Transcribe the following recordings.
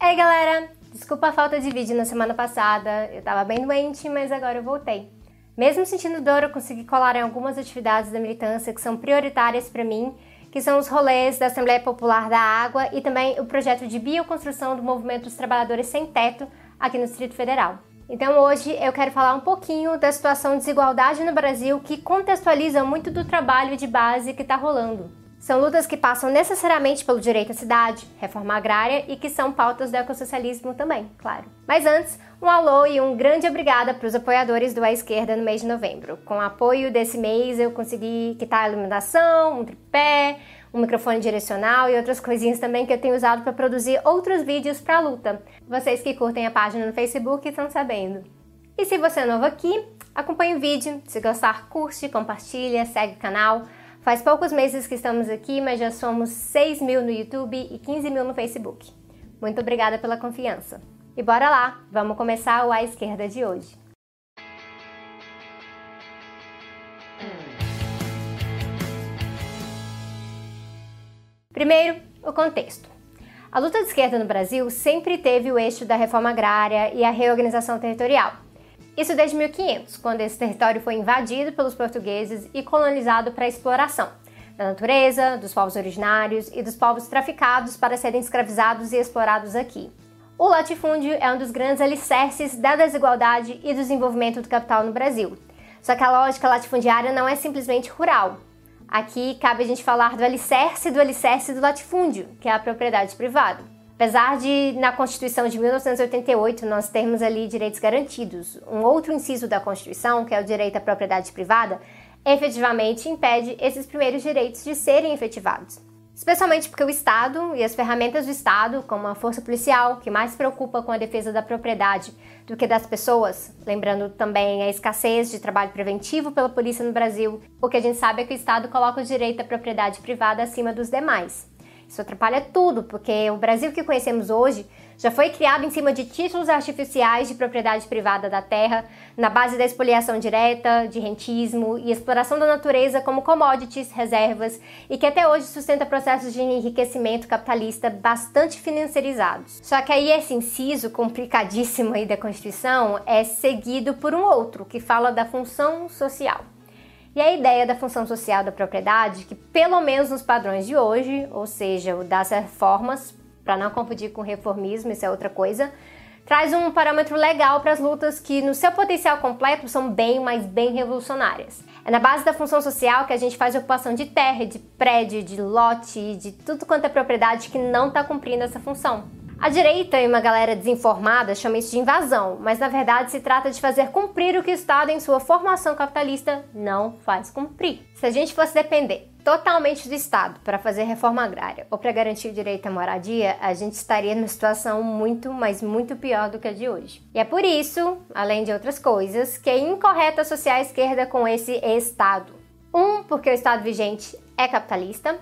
Ei galera, desculpa a falta de vídeo na semana passada, eu tava bem doente, mas agora eu voltei. Mesmo sentindo dor, eu consegui colar em algumas atividades da militância que são prioritárias para mim, que são os rolês da Assembleia Popular da Água e também o projeto de bioconstrução do Movimento dos Trabalhadores Sem Teto aqui no Distrito Federal. Então hoje eu quero falar um pouquinho da situação de desigualdade no Brasil que contextualiza muito do trabalho de base que está rolando. São lutas que passam necessariamente pelo direito à cidade, reforma agrária e que são pautas do ecossocialismo também, claro. Mas antes, um alô e um grande obrigada para os apoiadores do A Esquerda no mês de novembro. Com o apoio desse mês, eu consegui quitar a iluminação, um tripé, um microfone direcional e outras coisinhas também que eu tenho usado para produzir outros vídeos para a luta. Vocês que curtem a página no Facebook estão sabendo. E se você é novo aqui, acompanhe o vídeo. Se gostar, curte, compartilha, segue o canal. Faz poucos meses que estamos aqui, mas já somos 6 mil no YouTube e 15 mil no Facebook. Muito obrigada pela confiança. E bora lá, vamos começar o A Esquerda de hoje. Primeiro, o contexto. A luta de esquerda no Brasil sempre teve o eixo da reforma agrária e a reorganização territorial. Isso desde 1500, quando esse território foi invadido pelos portugueses e colonizado para exploração da natureza, dos povos originários e dos povos traficados para serem escravizados e explorados aqui. O latifúndio é um dos grandes alicerces da desigualdade e do desenvolvimento do capital no Brasil. Só que a lógica latifundiária não é simplesmente rural. Aqui cabe a gente falar do alicerce do alicerce do latifúndio, que é a propriedade privada. Apesar de, na Constituição de 1988, nós termos ali direitos garantidos, um outro inciso da Constituição, que é o direito à propriedade privada, efetivamente impede esses primeiros direitos de serem efetivados. Especialmente porque o Estado e as ferramentas do Estado, como a força policial, que mais se preocupa com a defesa da propriedade do que das pessoas, lembrando também a escassez de trabalho preventivo pela polícia no Brasil, o que a gente sabe é que o Estado coloca o direito à propriedade privada acima dos demais. Isso atrapalha tudo, porque o Brasil que conhecemos hoje já foi criado em cima de títulos artificiais de propriedade privada da terra, na base da expoliação direta, de rentismo e exploração da natureza como commodities, reservas, e que até hoje sustenta processos de enriquecimento capitalista bastante financiarizados. Só que aí esse inciso complicadíssimo aí da Constituição é seguido por um outro, que fala da função social. E a ideia da função social da propriedade, que pelo menos nos padrões de hoje, ou seja, o das reformas, para não confundir com reformismo, isso é outra coisa, traz um parâmetro legal para as lutas que, no seu potencial completo, são bem, mas bem revolucionárias. É na base da função social que a gente faz ocupação de terra, de prédio, de lote, de tudo quanto é propriedade que não está cumprindo essa função. A direita e uma galera desinformada chama isso de invasão, mas na verdade se trata de fazer cumprir o que o Estado, em sua formação capitalista, não faz cumprir. Se a gente fosse depender totalmente do Estado para fazer reforma agrária ou para garantir o direito à moradia, a gente estaria numa situação muito, mas muito pior do que a de hoje. E é por isso, além de outras coisas, que é incorreto associar a esquerda com esse Estado. Um, porque o Estado vigente é capitalista.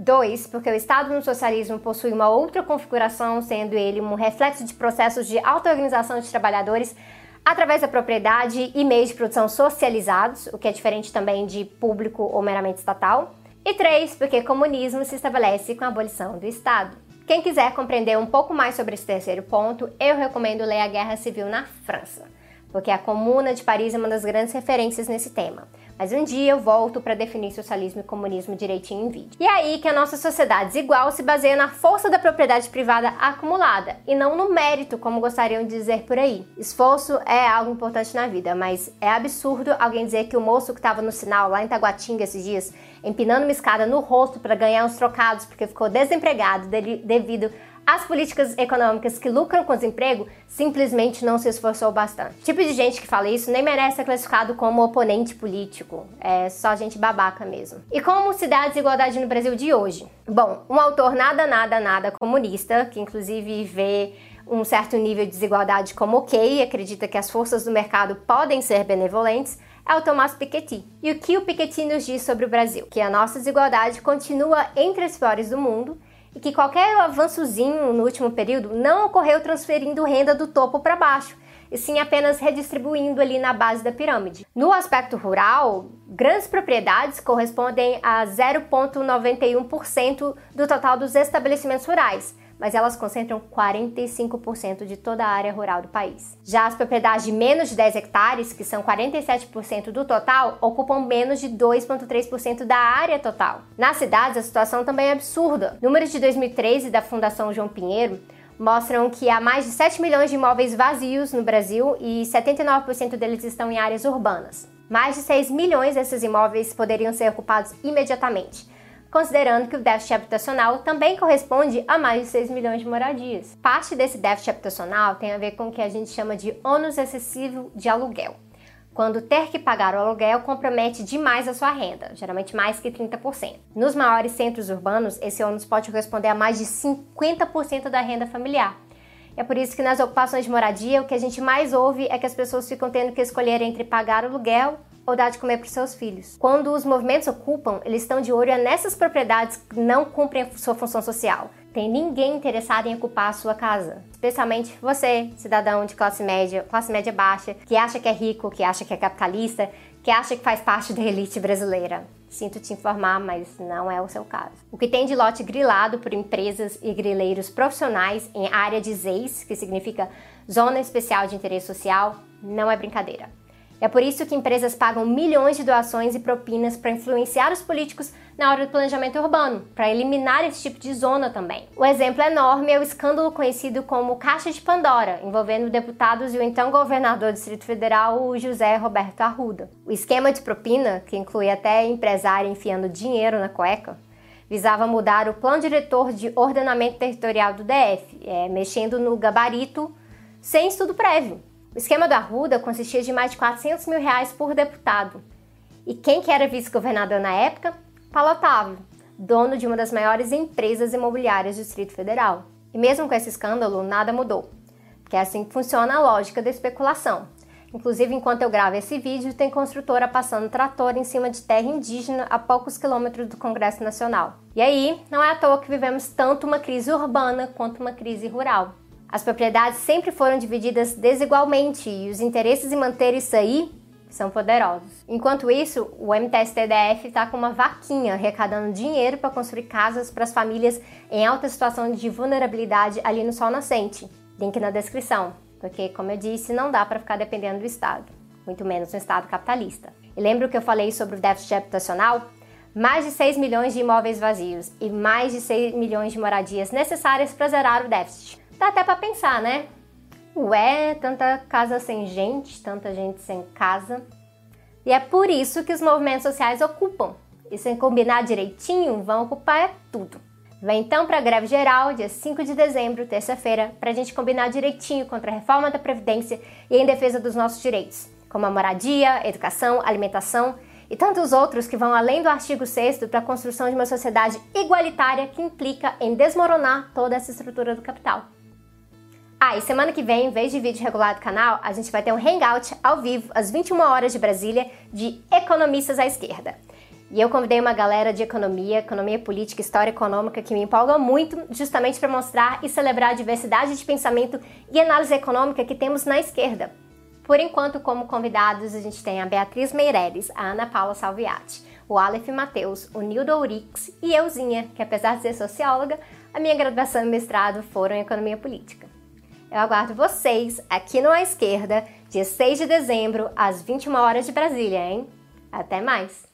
Dois, porque o Estado no socialismo possui uma outra configuração, sendo ele um reflexo de processos de auto-organização de trabalhadores através da propriedade e meios de produção socializados, o que é diferente também de público ou meramente estatal. E três, porque comunismo se estabelece com a abolição do Estado. Quem quiser compreender um pouco mais sobre esse terceiro ponto, eu recomendo ler A Guerra Civil na França, porque a Comuna de Paris é uma das grandes referências nesse tema. Mas um dia eu volto para definir socialismo e comunismo direitinho em vídeo. E é aí que a nossa sociedade desigual se baseia na força da propriedade privada acumulada e não no mérito, como gostariam de dizer por aí. Esforço é algo importante na vida, mas é absurdo alguém dizer que o moço que estava no sinal lá em Taguatinga esses dias, empinando uma escada no rosto para ganhar uns trocados porque ficou desempregado devido as políticas econômicas que lucram com o desemprego simplesmente não se esforçou bastante. O tipo de gente que fala isso nem merece ser classificado como oponente político, é só gente babaca mesmo. E como se dá a desigualdade no Brasil de hoje? Bom, um autor nada, nada, nada comunista, que inclusive vê um certo nível de desigualdade como ok acredita que as forças do mercado podem ser benevolentes, é o Tomás Piketty. E o que o Piketty nos diz sobre o Brasil? Que a nossa desigualdade continua entre as piores do mundo e que qualquer avançozinho no último período não ocorreu transferindo renda do topo para baixo, e sim apenas redistribuindo ali na base da pirâmide. No aspecto rural, grandes propriedades correspondem a 0,91% do total dos estabelecimentos rurais, mas elas concentram 45% de toda a área rural do país. Já as propriedades de menos de 10 hectares, que são 47% do total, ocupam menos de 2,3% da área total. Nas cidades, a situação também é absurda. Números de 2013 da Fundação João Pinheiro mostram que há mais de 7 milhões de imóveis vazios no Brasil e 79% deles estão em áreas urbanas. Mais de 6 milhões desses imóveis poderiam ser ocupados imediatamente considerando que o déficit habitacional também corresponde a mais de 6 milhões de moradias. Parte desse déficit habitacional tem a ver com o que a gente chama de ônus excessivo de aluguel, quando ter que pagar o aluguel compromete demais a sua renda, geralmente mais que 30%. Nos maiores centros urbanos, esse ônus pode corresponder a mais de 50% da renda familiar. É por isso que nas ocupações de moradia, o que a gente mais ouve é que as pessoas ficam tendo que escolher entre pagar o aluguel ou dar de comer para os seus filhos. Quando os movimentos ocupam, eles estão de olho nessas propriedades que não cumprem sua função social. Tem ninguém interessado em ocupar a sua casa, especialmente você, cidadão de classe média, classe média baixa, que acha que é rico, que acha que é capitalista, que acha que faz parte da elite brasileira. Sinto te informar, mas não é o seu caso. O que tem de lote grilado por empresas e grileiros profissionais em área de ZEIS, que significa Zona Especial de Interesse Social, não é brincadeira. É por isso que empresas pagam milhões de doações e propinas para influenciar os políticos na hora do planejamento urbano, para eliminar esse tipo de zona também. O exemplo enorme é o escândalo conhecido como Caixa de Pandora, envolvendo deputados e o então governador do Distrito Federal, José Roberto Arruda. O esquema de propina, que inclui até empresário enfiando dinheiro na cueca, visava mudar o plano diretor de ordenamento territorial do DF, é, mexendo no gabarito sem estudo prévio. O esquema do Arruda consistia de mais de 400 mil reais por deputado. E quem que era vice-governador na época? Paulo Otávio, dono de uma das maiores empresas imobiliárias do Distrito Federal. E mesmo com esse escândalo, nada mudou, porque é assim que funciona a lógica da especulação. Inclusive, enquanto eu gravo esse vídeo, tem construtora passando trator em cima de terra indígena a poucos quilômetros do Congresso Nacional. E aí, não é à toa que vivemos tanto uma crise urbana quanto uma crise rural. As propriedades sempre foram divididas desigualmente e os interesses em manter isso aí são poderosos. Enquanto isso, o MTSTDF está com uma vaquinha arrecadando dinheiro para construir casas para as famílias em alta situação de vulnerabilidade ali no Sol Nascente. Link na descrição, porque, como eu disse, não dá para ficar dependendo do Estado, muito menos no Estado capitalista. E lembra que eu falei sobre o déficit habitacional? Mais de 6 milhões de imóveis vazios e mais de 6 milhões de moradias necessárias para zerar o déficit. Dá até para pensar, né? Ué, tanta casa sem gente, tanta gente sem casa. E é por isso que os movimentos sociais ocupam. E sem combinar direitinho, vão ocupar tudo. Vem então para a greve geral, dia 5 de dezembro, terça-feira, para a gente combinar direitinho contra a reforma da Previdência e em defesa dos nossos direitos, como a moradia, educação, alimentação e tantos outros que vão além do artigo 6 para a construção de uma sociedade igualitária que implica em desmoronar toda essa estrutura do capital. Ah, e semana que vem, em vez de vídeo regular do canal, a gente vai ter um hangout ao vivo, às 21 horas de Brasília, de economistas à esquerda. E eu convidei uma galera de economia, economia política, história econômica que me empolga muito, justamente para mostrar e celebrar a diversidade de pensamento e análise econômica que temos na esquerda. Por enquanto, como convidados, a gente tem a Beatriz Meireles, a Ana Paula Salviati, o Aleph Mateus, o Nildo Ourix e euzinha, que apesar de ser socióloga, a minha graduação e mestrado foram em economia política. Eu aguardo vocês aqui no À Esquerda, dia 6 de dezembro, às 21 horas de Brasília, hein? Até mais!